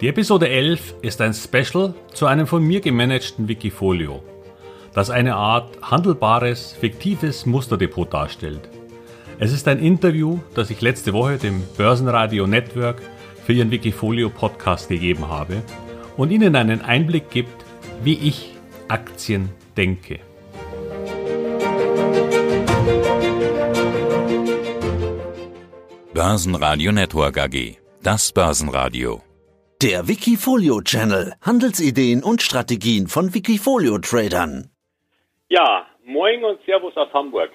Die Episode 11 ist ein Special zu einem von mir gemanagten Wikifolio, das eine Art handelbares, fiktives Musterdepot darstellt. Es ist ein Interview, das ich letzte Woche dem Börsenradio Network für ihren Wikifolio Podcast gegeben habe und Ihnen einen Einblick gibt, wie ich Aktien denke. Börsenradio Network AG. Das Börsenradio. Der Wikifolio Channel. Handelsideen und Strategien von Wikifolio Tradern. Ja, moin und Servus aus Hamburg.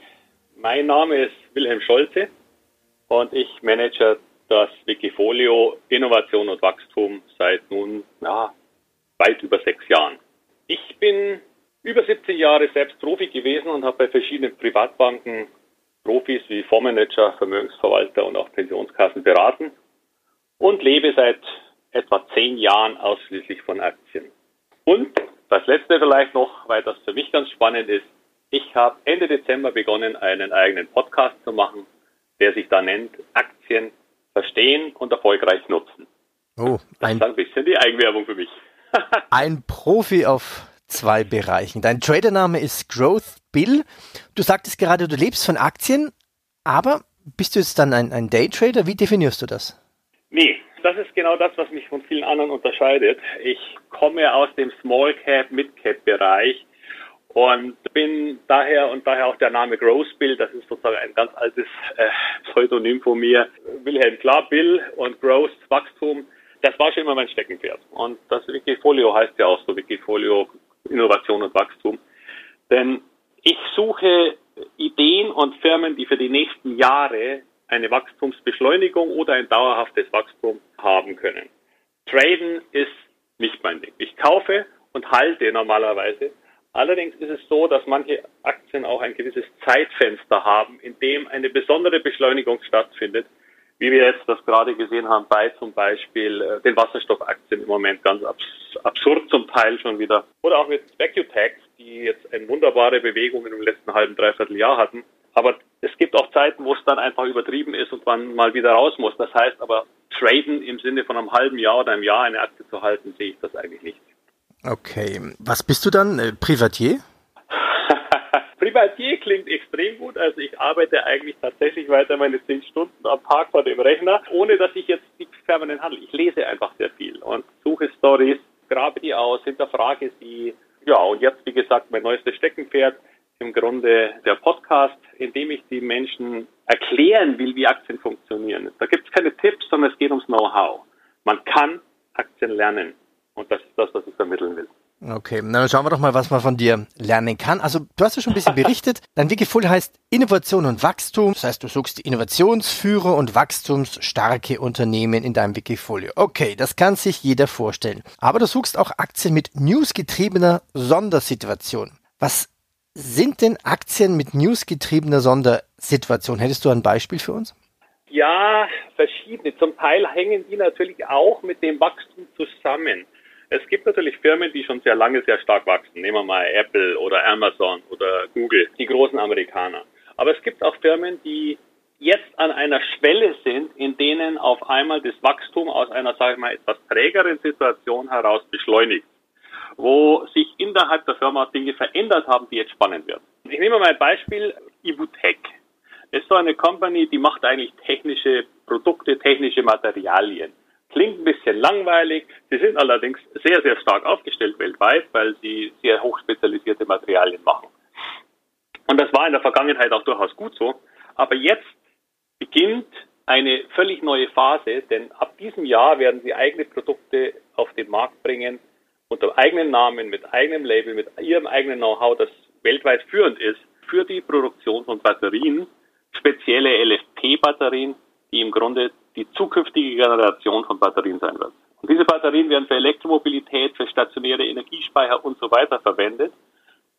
Mein Name ist Wilhelm Scholze und ich manage das Wikifolio Innovation und Wachstum seit nun ja, weit über sechs Jahren. Ich bin über 17 Jahre selbst Profi gewesen und habe bei verschiedenen Privatbanken Profis wie Fondsmanager, Vermögensverwalter und auch Pensionskassen beraten und lebe seit etwa zehn Jahren ausschließlich von Aktien. Und das letzte vielleicht noch, weil das für mich ganz spannend ist, ich habe Ende Dezember begonnen, einen eigenen Podcast zu machen, der sich da nennt Aktien verstehen und erfolgreich nutzen. Oh, ein, das ist ein bisschen die Eigenwerbung für mich. ein Profi auf zwei Bereichen. Dein Tradername ist Growth Bill. Du sagtest gerade, du lebst von Aktien, aber bist du jetzt dann ein, ein Daytrader? Wie definierst du das? Das ist genau das, was mich von vielen anderen unterscheidet. Ich komme aus dem Small Cap, Mid Cap Bereich und bin daher und daher auch der Name Growth Bill, das ist sozusagen ein ganz altes äh, Pseudonym von mir. Wilhelm klar, Bill und Growth, Wachstum, das war schon immer mein Steckenpferd. Und das Wikifolio heißt ja auch so, Wikifolio Innovation und Wachstum. Denn ich suche Ideen und Firmen, die für die nächsten Jahre eine Wachstumsbeschleunigung oder ein dauerhaftes Wachstum haben können. Traden ist nicht mein Ding. Ich kaufe und halte normalerweise. Allerdings ist es so, dass manche Aktien auch ein gewisses Zeitfenster haben, in dem eine besondere Beschleunigung stattfindet, wie wir jetzt das gerade gesehen haben bei zum Beispiel äh, den Wasserstoffaktien im Moment ganz abs absurd zum Teil schon wieder. Oder auch mit Vacutex, die jetzt eine wunderbare Bewegung im letzten halben, dreiviertel Jahr hatten. Aber es gibt auch Zeiten, wo es dann einfach übertrieben ist und man mal wieder raus muss. Das heißt aber, traden im Sinne von einem halben Jahr oder einem Jahr eine Aktie zu halten, sehe ich das eigentlich nicht. Okay. Was bist du dann? Äh, Privatier? Privatier klingt extrem gut. Also ich arbeite eigentlich tatsächlich weiter meine zehn Stunden am Tag vor dem Rechner, ohne dass ich jetzt nichts permanent handle. Ich lese einfach sehr viel und suche Stories, grabe die aus, hinterfrage sie. Ja, und jetzt, wie gesagt, mein neuestes Steckenpferd im Grunde der Podcast, in dem ich die Menschen erklären will, wie Aktien funktionieren. Da gibt es keine Tipps, sondern es geht ums Know-how. Man kann Aktien lernen. Und das ist das, was ich vermitteln will. Okay, dann schauen wir doch mal, was man von dir lernen kann. Also du hast ja schon ein bisschen berichtet. Dein Wikifolio heißt Innovation und Wachstum. Das heißt, du suchst die Innovationsführer und wachstumsstarke Unternehmen in deinem Wikifolio. Okay, das kann sich jeder vorstellen. Aber du suchst auch Aktien mit newsgetriebener Sondersituation. Was sind denn Aktien mit newsgetriebener Sondersituation? Hättest du ein Beispiel für uns? Ja, verschiedene. Zum Teil hängen die natürlich auch mit dem Wachstum zusammen. Es gibt natürlich Firmen, die schon sehr lange sehr stark wachsen. Nehmen wir mal Apple oder Amazon oder Google, die großen Amerikaner. Aber es gibt auch Firmen, die jetzt an einer Schwelle sind, in denen auf einmal das Wachstum aus einer, sage ich mal, etwas trägeren Situation heraus beschleunigt wo sich innerhalb der Firma Dinge verändert haben, die jetzt spannend werden. Ich nehme mal ein Beispiel, Ibutech. Das ist so eine Company, die macht eigentlich technische Produkte, technische Materialien. Klingt ein bisschen langweilig. Sie sind allerdings sehr, sehr stark aufgestellt weltweit, weil sie sehr hochspezialisierte Materialien machen. Und das war in der Vergangenheit auch durchaus gut so. Aber jetzt beginnt eine völlig neue Phase, denn ab diesem Jahr werden sie eigene Produkte auf den Markt bringen, unter eigenen Namen, mit eigenem Label, mit ihrem eigenen Know-how, das weltweit führend ist, für die Produktion von Batterien, spezielle LFP-Batterien, die im Grunde die zukünftige Generation von Batterien sein wird. Und diese Batterien werden für Elektromobilität, für stationäre Energiespeicher und so weiter verwendet.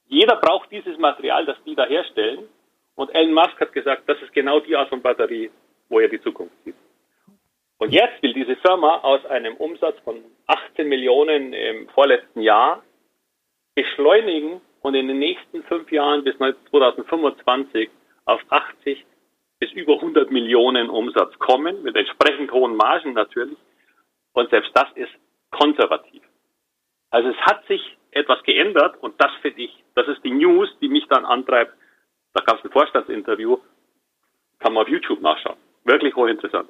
Jeder braucht dieses Material, das die da herstellen. Und Elon Musk hat gesagt, das ist genau die Art von Batterie, wo er die Zukunft sieht. Und jetzt will diese Firma aus einem Umsatz von 18 Millionen im vorletzten Jahr beschleunigen und in den nächsten fünf Jahren bis 2025 auf 80 bis über 100 Millionen Umsatz kommen, mit entsprechend hohen Margen natürlich. Und selbst das ist konservativ. Also es hat sich etwas geändert und das finde ich, das ist die News, die mich dann antreibt. Da gab es ein Vorstandsinterview, kann man auf YouTube nachschauen. Wirklich hochinteressant.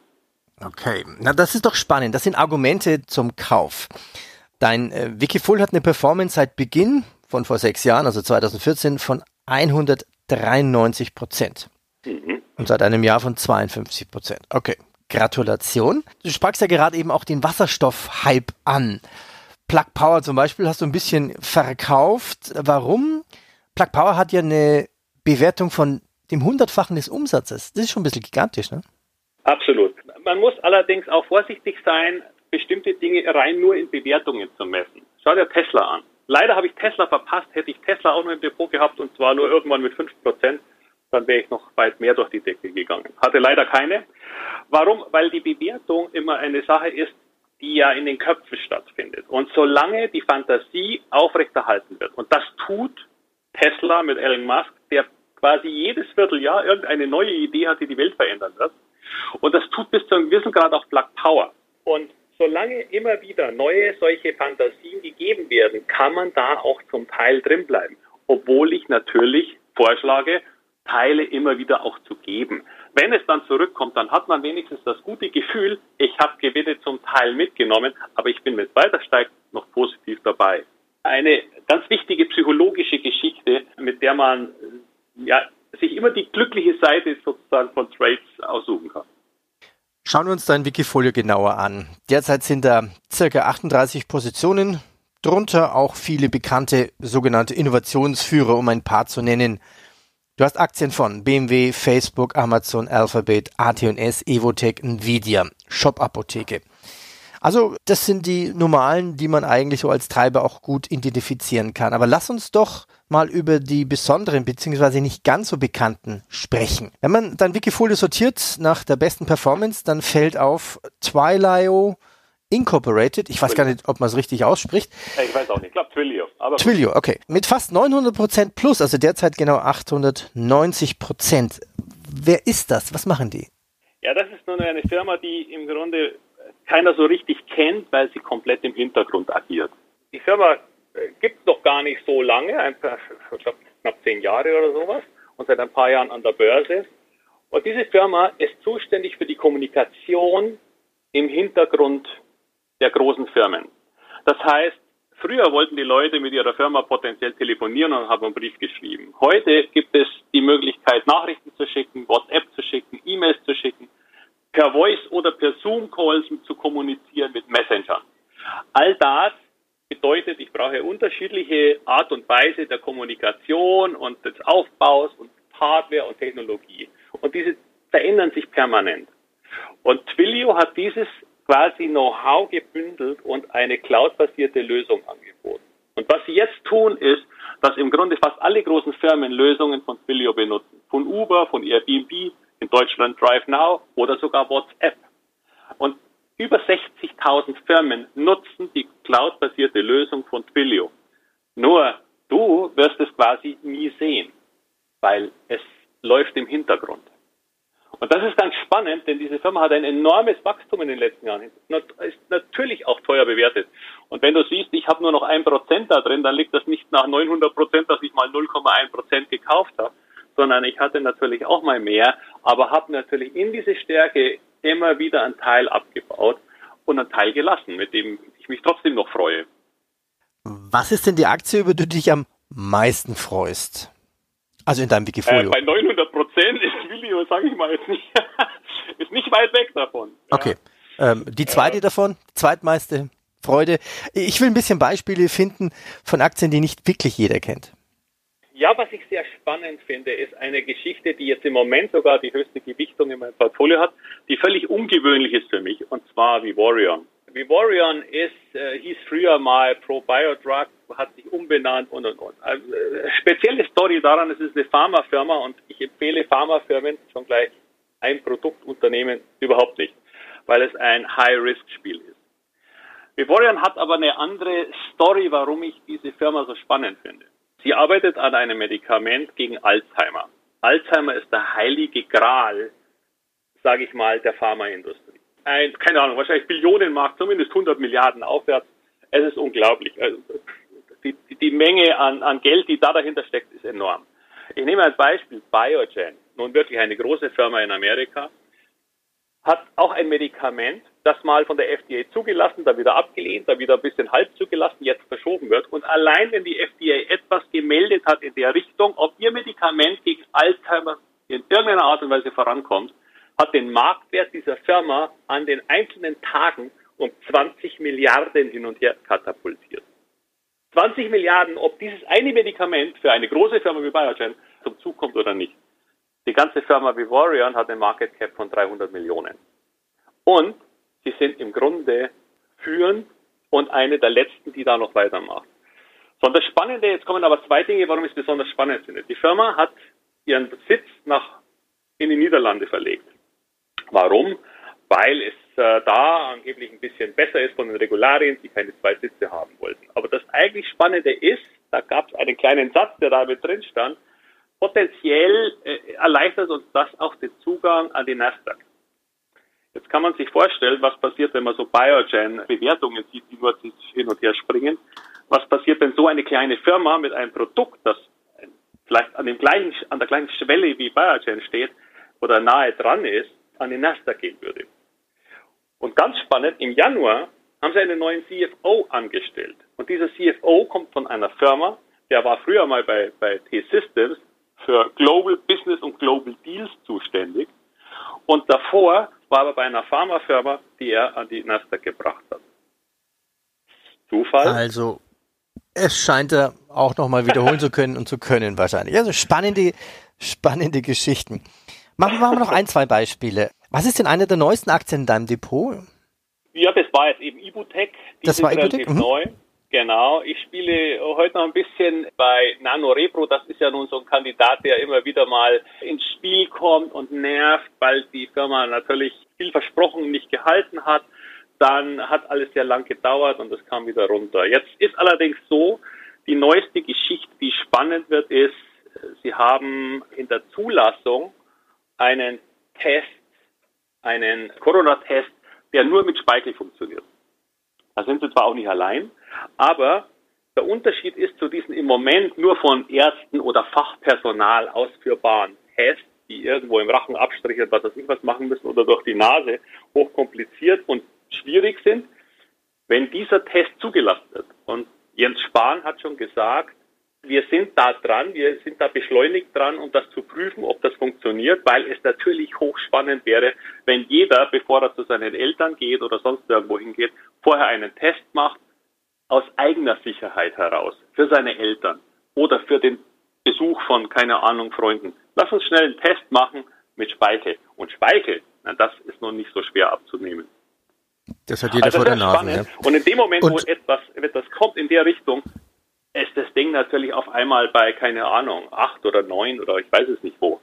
Okay, na das ist doch spannend. Das sind Argumente zum Kauf. Dein äh, Wikifull hat eine Performance seit Beginn von vor sechs Jahren, also 2014, von 193 Prozent. Mhm. Und seit einem Jahr von 52 Prozent. Okay, Gratulation. Du sprachst ja gerade eben auch den Wasserstoff-Hype an. Plug Power zum Beispiel hast du ein bisschen verkauft. Warum? Plug Power hat ja eine Bewertung von dem Hundertfachen des Umsatzes. Das ist schon ein bisschen gigantisch, ne? Absolut. Man muss allerdings auch vorsichtig sein, bestimmte Dinge rein nur in Bewertungen zu messen. Schau dir Tesla an. Leider habe ich Tesla verpasst. Hätte ich Tesla auch nur im Depot gehabt und zwar nur irgendwann mit 5%, dann wäre ich noch weit mehr durch die Decke gegangen. Hatte leider keine. Warum? Weil die Bewertung immer eine Sache ist, die ja in den Köpfen stattfindet. Und solange die Fantasie aufrechterhalten wird, und das tut Tesla mit Elon Musk, der quasi jedes Vierteljahr irgendeine neue Idee hat, die die Welt verändern wird. Und das tut bis zu einem gewissen Grad auch Black Power. Und solange immer wieder neue solche Fantasien gegeben werden, kann man da auch zum Teil drin bleiben. Obwohl ich natürlich vorschlage, Teile immer wieder auch zu geben. Wenn es dann zurückkommt, dann hat man wenigstens das gute Gefühl, ich habe Gewinne zum Teil mitgenommen, aber ich bin mit weiter steigt noch positiv dabei. Eine ganz wichtige psychologische Geschichte, mit der man ja, sich immer die glückliche Seite sozusagen von Trades aussuchen kann. Schauen wir uns dein Wikifolio genauer an. Derzeit sind da circa 38 Positionen, drunter auch viele bekannte sogenannte Innovationsführer, um ein paar zu nennen. Du hast Aktien von BMW, Facebook, Amazon, Alphabet, AT&S, Evotech, Nvidia, Shop Apotheke. Also das sind die normalen, die man eigentlich so als Treiber auch gut identifizieren kann. Aber lass uns doch mal über die besonderen beziehungsweise nicht ganz so bekannten sprechen. Wenn man dann Wikifolio sortiert nach der besten Performance, dann fällt auf Twilio, Incorporated, ich weiß gar nicht, ob man es richtig ausspricht. Ich weiß auch nicht, ich glaube Twilio. Aber Twilio, okay. Mit fast 900 Prozent plus, also derzeit genau 890 Prozent. Wer ist das? Was machen die? Ja, das ist nur eine Firma, die im Grunde keiner so richtig kennt, weil sie komplett im Hintergrund agiert. Die Firma äh, gibt es noch gar nicht so lange, ein paar, ich glaube knapp zehn Jahre oder sowas und seit ein paar Jahren an der Börse. Und diese Firma ist zuständig für die Kommunikation im Hintergrund der großen Firmen. Das heißt, früher wollten die Leute mit ihrer Firma potenziell telefonieren und haben einen Brief geschrieben. Heute gibt es die Möglichkeit, Nachrichten zu schicken, WhatsApp zu schicken, E-Mails zu schicken, per Voice oder per Zoom-Calls zu kommunizieren mit Messengern. All das bedeutet, ich brauche unterschiedliche Art und Weise der Kommunikation und des Aufbaus und Hardware und Technologie. Und diese verändern sich permanent. Und Twilio hat dieses quasi Know-how gebündelt und eine cloudbasierte Lösung angeboten. Und was sie jetzt tun, ist, dass im Grunde fast alle großen Firmen Lösungen von Twilio benutzen. Von Uber, von Airbnb, in Deutschland Drive Now oder sogar WhatsApp. Über 60.000 Firmen nutzen die cloudbasierte Lösung von Twilio. Nur du wirst es quasi nie sehen, weil es läuft im Hintergrund. Und das ist ganz spannend, denn diese Firma hat ein enormes Wachstum in den letzten Jahren. Ist natürlich auch teuer bewertet. Und wenn du siehst, ich habe nur noch ein Prozent da drin, dann liegt das nicht nach 900 Prozent, dass ich mal 0,1 Prozent gekauft habe, sondern ich hatte natürlich auch mal mehr, aber habe natürlich in diese Stärke immer wieder einen Teil abgebaut und einen Teil gelassen, mit dem ich mich trotzdem noch freue. Was ist denn die Aktie, über die du dich am meisten freust? Also in deinem Wikifolio. Äh, bei 900 Prozent ist Video, sage ich mal jetzt nicht, ist nicht weit weg davon. Okay. Ähm, die zweite äh, davon, zweitmeiste Freude. Ich will ein bisschen Beispiele finden von Aktien, die nicht wirklich jeder kennt. Ja, was ich sehr spannend finde, ist eine Geschichte, die jetzt im Moment sogar die höchste Gewichtung in meinem Portfolio hat, die völlig ungewöhnlich ist für mich, und zwar Vivorion. Vivorion ist, äh, hieß früher mal ProBiodrug, hat sich umbenannt und und und. Also, äh, spezielle Story daran, es ist eine Pharmafirma und ich empfehle Pharmafirmen schon gleich ein Produktunternehmen überhaupt nicht, weil es ein High-Risk-Spiel ist. Vivorion hat aber eine andere Story, warum ich diese Firma so spannend finde. Sie arbeitet an einem Medikament gegen Alzheimer. Alzheimer ist der heilige Gral, sage ich mal, der Pharmaindustrie. ein, keine Ahnung, wahrscheinlich Billionenmarkt, zumindest 100 Milliarden aufwärts. Es ist unglaublich. Also die, die Menge an, an Geld, die da dahinter steckt, ist enorm. Ich nehme als Beispiel Biogen, nun wirklich eine große Firma in Amerika, hat auch ein Medikament, das mal von der FDA zugelassen, dann wieder abgelehnt, dann wieder ein bisschen halb zugelassen, jetzt verschoben wird. Und allein wenn die FDA etwas gemeldet hat in der Richtung, ob ihr Medikament gegen Alzheimer in irgendeiner Art und Weise vorankommt, hat den Marktwert dieser Firma an den einzelnen Tagen um 20 Milliarden hin und her katapultiert. 20 Milliarden, ob dieses eine Medikament für eine große Firma wie Biogen zum Zug kommt oder nicht. Die ganze Firma Vivorion hat eine Market Cap von 300 Millionen. Und sie sind im Grunde führend und eine der letzten, die da noch weitermacht. So, und das Spannende, jetzt kommen aber zwei Dinge, warum ich es besonders spannend finde. Die Firma hat ihren Sitz nach, in die Niederlande verlegt. Warum? Weil es äh, da angeblich ein bisschen besser ist von den Regularien, die keine zwei Sitze haben wollten. Aber das eigentlich Spannende ist, da gab es einen kleinen Satz, der da mit drin stand, potenziell äh, erleichtert uns das auch den Zugang an die Nasdaq. Jetzt kann man sich vorstellen, was passiert, wenn man so Biogen-Bewertungen sieht, die nur hin und her springen. Was passiert, wenn so eine kleine Firma mit einem Produkt, das vielleicht an, dem gleichen, an der gleichen Schwelle wie Biogen steht oder nahe dran ist, an die Nasdaq gehen würde? Und ganz spannend, im Januar haben sie einen neuen CFO angestellt. Und dieser CFO kommt von einer Firma, der war früher mal bei, bei T-Systems für Global Business und Global Deals zuständig. Und davor war er bei einer Pharmafirma, die er an die Nasdaq gebracht hat. Zufall? Also, es scheint er auch nochmal wiederholen zu können und zu können wahrscheinlich. Also spannende, spannende Geschichten. Machen wir noch ein, zwei Beispiele. Was ist denn eine der neuesten Aktien in deinem Depot? Ja, das war jetzt eben Ibutec. Die das war Ibutec? Mhm. neu. Genau, ich spiele heute noch ein bisschen bei Nano Repro. Das ist ja nun so ein Kandidat, der immer wieder mal ins Spiel kommt und nervt, weil die Firma natürlich viel versprochen nicht gehalten hat. Dann hat alles sehr lang gedauert und es kam wieder runter. Jetzt ist allerdings so, die neueste Geschichte, die spannend wird, ist, sie haben in der Zulassung einen Test, einen Corona-Test, der nur mit Speichel funktioniert. Da sind sie zwar auch nicht allein, aber der Unterschied ist zu diesen im Moment nur von Ärzten oder Fachpersonal ausführbaren Tests, die irgendwo im Rachen abstrichen, was weiß ich was machen müssen oder durch die Nase, hochkompliziert und schwierig sind, wenn dieser Test zugelassen wird. Und Jens Spahn hat schon gesagt, wir sind da dran, wir sind da beschleunigt dran, um das zu prüfen, ob das funktioniert, weil es natürlich hochspannend wäre, wenn jeder, bevor er zu seinen Eltern geht oder sonst irgendwo hingeht, vorher einen Test macht, aus eigener Sicherheit heraus, für seine Eltern oder für den Besuch von, keine Ahnung, Freunden. Lass uns schnell einen Test machen mit Speichel. Und Speichel, na, das ist noch nicht so schwer abzunehmen. Das hat jeder also vor der Nase. Ja. Und in dem Moment, Und wo etwas, etwas kommt in der Richtung, ist das Ding natürlich auf einmal bei, keine Ahnung, acht oder neun oder ich weiß es nicht wo.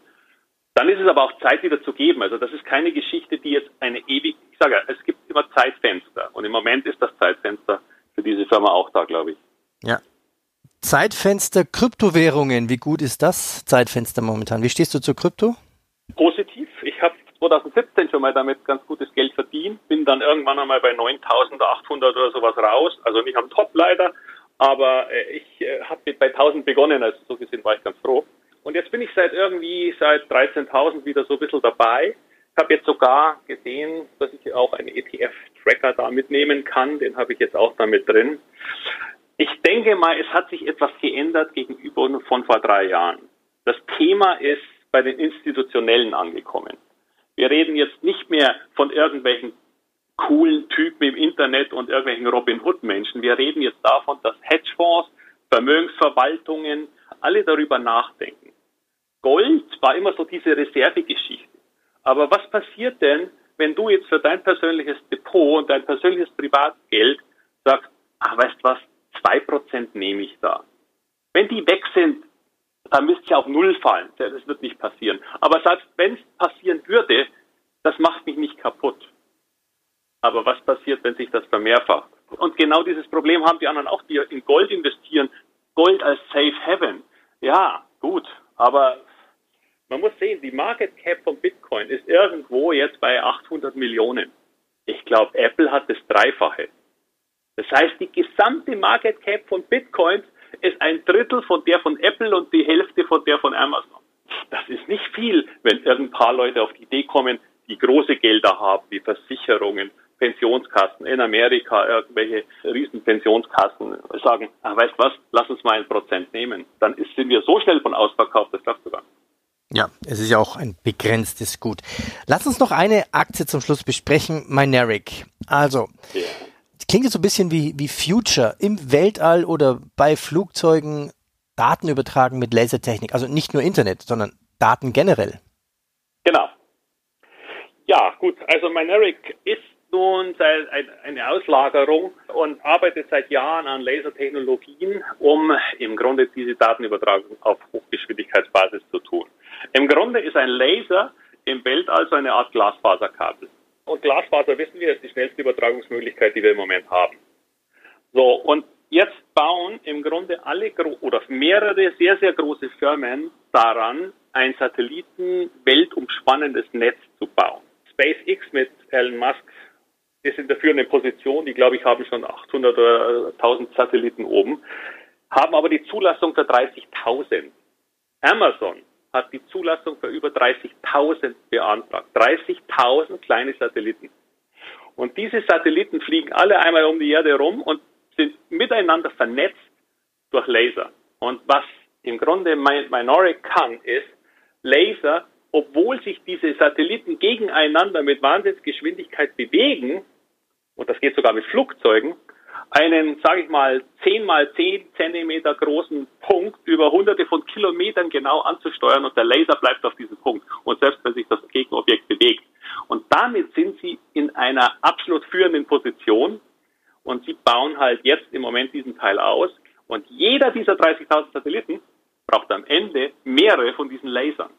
Dann ist es aber auch Zeit wieder zu geben. Also das ist keine Geschichte, die jetzt eine ewig, ich sage, es gibt immer Zeitfenster. Und im Moment ist das Zeitfenster für diese Firma auch da, glaube ich. Ja. Zeitfenster Kryptowährungen, wie gut ist das Zeitfenster momentan? Wie stehst du zu Krypto? Positiv. Ich habe 2017 schon mal damit ganz gutes Geld verdient, bin dann irgendwann einmal bei 9800 oder sowas raus, also nicht am Top leider, aber äh, ich äh, habe bei 1000 begonnen, also so gesehen war ich ganz froh. Und jetzt bin ich seit irgendwie seit 13.000 wieder so ein bisschen dabei. Ich habe jetzt sogar gesehen, dass ich auch einen ETF-Tracker da mitnehmen kann. Den habe ich jetzt auch da mit drin. Ich denke mal, es hat sich etwas geändert gegenüber von vor drei Jahren. Das Thema ist bei den Institutionellen angekommen. Wir reden jetzt nicht mehr von irgendwelchen coolen Typen im Internet und irgendwelchen Robin Hood Menschen. Wir reden jetzt davon, dass Hedgefonds, Vermögensverwaltungen alle darüber nachdenken. Gold war immer so diese Reservegeschichte. Aber was passiert denn, wenn du jetzt für dein persönliches Depot und dein persönliches Privatgeld sagst, ach, weißt was, zwei Prozent nehme ich da. Wenn die weg sind, dann müsste es auf Null fallen. Das wird nicht passieren. Aber selbst wenn es passieren würde, das macht mich nicht kaputt. Aber was passiert, wenn sich das vermehrfacht? Und genau dieses Problem haben die anderen auch, die in Gold investieren. Gold als Safe Haven. Ja, gut. Aber man muss sehen, die Market Cap von Bitcoin ist irgendwo jetzt bei 800 Millionen. Ich glaube, Apple hat das Dreifache. Das heißt, die gesamte Market Cap von Bitcoins ist ein Drittel von der von Apple und die Hälfte von der von Amazon. Das ist nicht viel, wenn irgendein paar Leute auf die Idee kommen, die große Gelder haben, wie Versicherungen, Pensionskassen in Amerika, irgendwelche Riesenpensionskassen sagen, ach, weißt was, lass uns mal ein Prozent nehmen. Dann sind wir so schnell von ausverkauft, das glaubst du gar nicht. Ja, es ist ja auch ein begrenztes Gut. Lass uns noch eine Aktie zum Schluss besprechen, Mynaric. Also, ja. klingt jetzt so ein bisschen wie, wie Future im Weltall oder bei Flugzeugen Daten übertragen mit Lasertechnik. Also nicht nur Internet, sondern Daten generell. Genau. Ja, gut. Also Mynaric ist nun eine Auslagerung und arbeitet seit Jahren an Lasertechnologien, um im Grunde diese Datenübertragung auf Hochgeschwindigkeitsbasis zu tun. Im Grunde ist ein Laser im Weltall so eine Art Glasfaserkabel. Und Glasfaser, wissen wir, ist die schnellste Übertragungsmöglichkeit, die wir im Moment haben. So, und jetzt bauen im Grunde alle oder mehrere sehr, sehr große Firmen daran, ein Satelliten weltumspannendes Netz zu bauen. SpaceX mit Elon Musk ist in der führenden Position. Die, glaube ich, haben schon 800 oder 1000 Satelliten oben, haben aber die Zulassung für 30.000. Amazon hat die Zulassung für über 30.000 beantragt. 30.000 kleine Satelliten. Und diese Satelliten fliegen alle einmal um die Erde rum und sind miteinander vernetzt durch Laser. Und was im Grunde Minoric kann, ist Laser, obwohl sich diese Satelliten gegeneinander mit Wahnsinnsgeschwindigkeit bewegen, und das geht sogar mit Flugzeugen, einen, sage ich mal, 10 mal 10 Zentimeter großen Punkt über hunderte von Kilometern genau anzusteuern und der Laser bleibt auf diesem Punkt. Und selbst wenn sich das Gegenobjekt bewegt. Und damit sind sie in einer absolut führenden Position und sie bauen halt jetzt im Moment diesen Teil aus. Und jeder dieser 30.000 Satelliten braucht am Ende mehrere von diesen Lasern.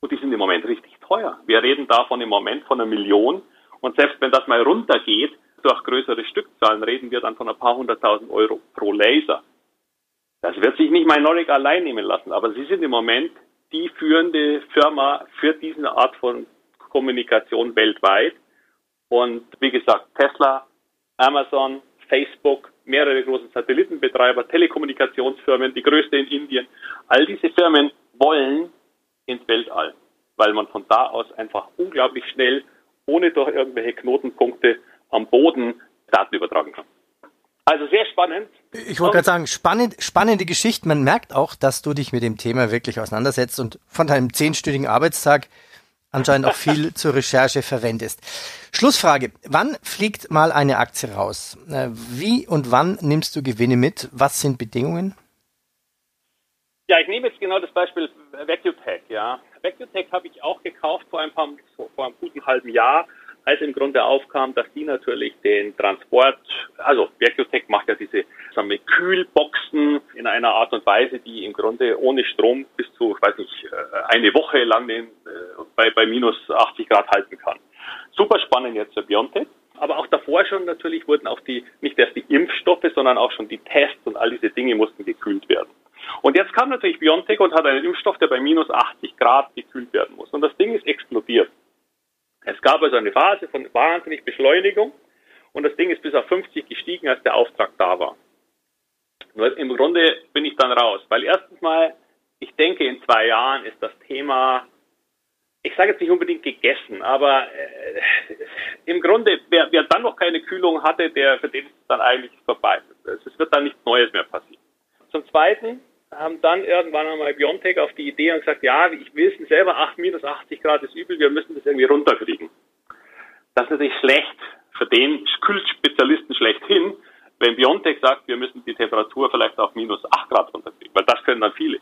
Und die sind im Moment richtig teuer. Wir reden davon im Moment von einer Million. Und selbst wenn das mal runtergeht, durch größere Stückzahlen reden wir dann von ein paar hunderttausend Euro pro Laser. Das wird sich nicht Minoric allein nehmen lassen, aber sie sind im Moment die führende Firma für diese Art von Kommunikation weltweit. Und wie gesagt, Tesla, Amazon, Facebook, mehrere große Satellitenbetreiber, Telekommunikationsfirmen, die größte in Indien, all diese Firmen wollen ins Weltall, weil man von da aus einfach unglaublich schnell, ohne durch irgendwelche Knotenpunkte am Boden Daten übertragen kann. Also sehr spannend. Ich wollte gerade sagen, spannend, spannende Geschichte. Man merkt auch, dass du dich mit dem Thema wirklich auseinandersetzt und von deinem zehnstündigen Arbeitstag anscheinend auch viel zur Recherche verwendest. Schlussfrage. Wann fliegt mal eine Aktie raus? Äh, wie und wann nimmst du Gewinne mit? Was sind Bedingungen? Ja, ich nehme jetzt genau das Beispiel VacuTech, ja. VacuTech habe ich auch gekauft vor ein paar, vor einem guten halben Jahr als im Grunde aufkam, dass die natürlich den Transport, also Vercutech macht ja diese sagen wir, Kühlboxen in einer Art und Weise, die im Grunde ohne Strom bis zu, ich weiß nicht, äh, eine Woche lang den, äh, bei, bei minus 80 Grad halten kann. Super spannend jetzt für Biontech. Aber auch davor schon natürlich wurden auch die, nicht erst die Impfstoffe, sondern auch schon die Tests und all diese Dinge mussten gekühlt werden. Und jetzt kam natürlich Biontech und hat einen Impfstoff, der bei minus 80 Grad gekühlt werden muss. Und das Ding ist explodiert. Es gab also eine Phase von wahnsinnig Beschleunigung und das Ding ist bis auf 50 gestiegen, als der Auftrag da war. Nur im Grunde bin ich dann raus, weil erstens mal, ich denke, in zwei Jahren ist das Thema, ich sage jetzt nicht unbedingt gegessen, aber äh, im Grunde, wer, wer dann noch keine Kühlung hatte, der für den ist es dann eigentlich vorbei. Es wird dann nichts Neues mehr passieren. Zum Zweiten, haben dann irgendwann einmal Biontech auf die Idee und gesagt, ja, ich wissen selber, 8, minus 80 Grad ist übel, wir müssen das irgendwie runterkriegen. Das ist natürlich schlecht für den Kühlspezialisten schlechthin, wenn Biontech sagt, wir müssen die Temperatur vielleicht auf minus 8 Grad runterkriegen, weil das können dann viele.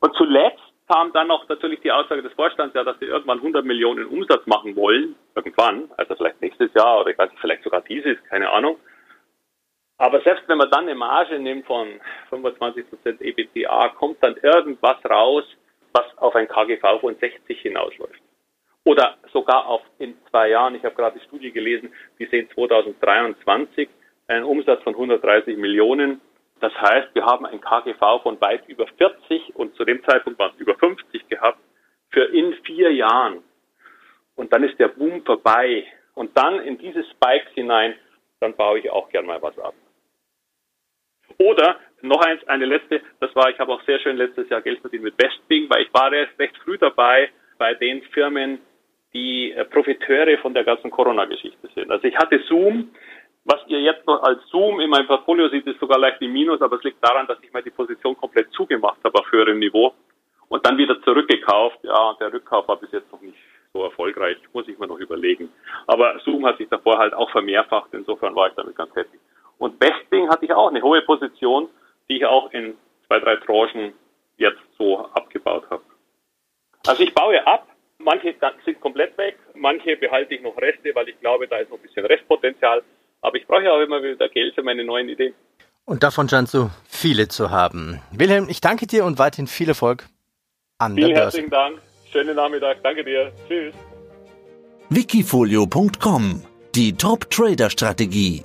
Und zuletzt kam dann noch natürlich die Aussage des Vorstands, ja, dass sie irgendwann 100 Millionen Umsatz machen wollen, irgendwann, also vielleicht nächstes Jahr oder ich weiß nicht, vielleicht sogar dieses, keine Ahnung. Aber selbst wenn man dann eine Marge nimmt von 25% EBITDA, kommt dann irgendwas raus, was auf ein KGV von 60 hinausläuft. Oder sogar auf in zwei Jahren, ich habe gerade die Studie gelesen, die sehen 2023 einen Umsatz von 130 Millionen. Das heißt, wir haben ein KGV von weit über 40 und zu dem Zeitpunkt waren es über 50 gehabt für in vier Jahren. Und dann ist der Boom vorbei und dann in diese Spikes hinein, dann baue ich auch gern mal was ab. Oder noch eins, eine letzte, das war, ich habe auch sehr schön letztes Jahr Geld verdient mit Westwing, weil ich war erst recht früh dabei bei den Firmen, die äh, Profiteure von der ganzen Corona-Geschichte sind. Also ich hatte Zoom, was ihr jetzt noch als Zoom in meinem Portfolio seht, ist sogar leicht im Minus, aber es liegt daran, dass ich mal die Position komplett zugemacht habe auf höherem Niveau und dann wieder zurückgekauft. Ja, und der Rückkauf war bis jetzt noch nicht so erfolgreich, muss ich mir noch überlegen. Aber Zoom hat sich davor halt auch vermehrfacht, insofern war ich damit ganz happy. Und Besting hatte ich auch eine hohe Position, die ich auch in zwei, drei Tranchen jetzt so abgebaut habe. Also ich baue ab, manche sind komplett weg, manche behalte ich noch Reste, weil ich glaube, da ist noch ein bisschen Restpotenzial. Aber ich brauche ja auch immer wieder Geld für meine neuen Ideen. Und davon scheinst du viele zu haben. Wilhelm, ich danke dir und weiterhin viel Erfolg an Vielen der Börse. herzlichen Dank. Schönen Nachmittag. Danke dir. Tschüss. Wikifolio.com Die Top-Trader-Strategie.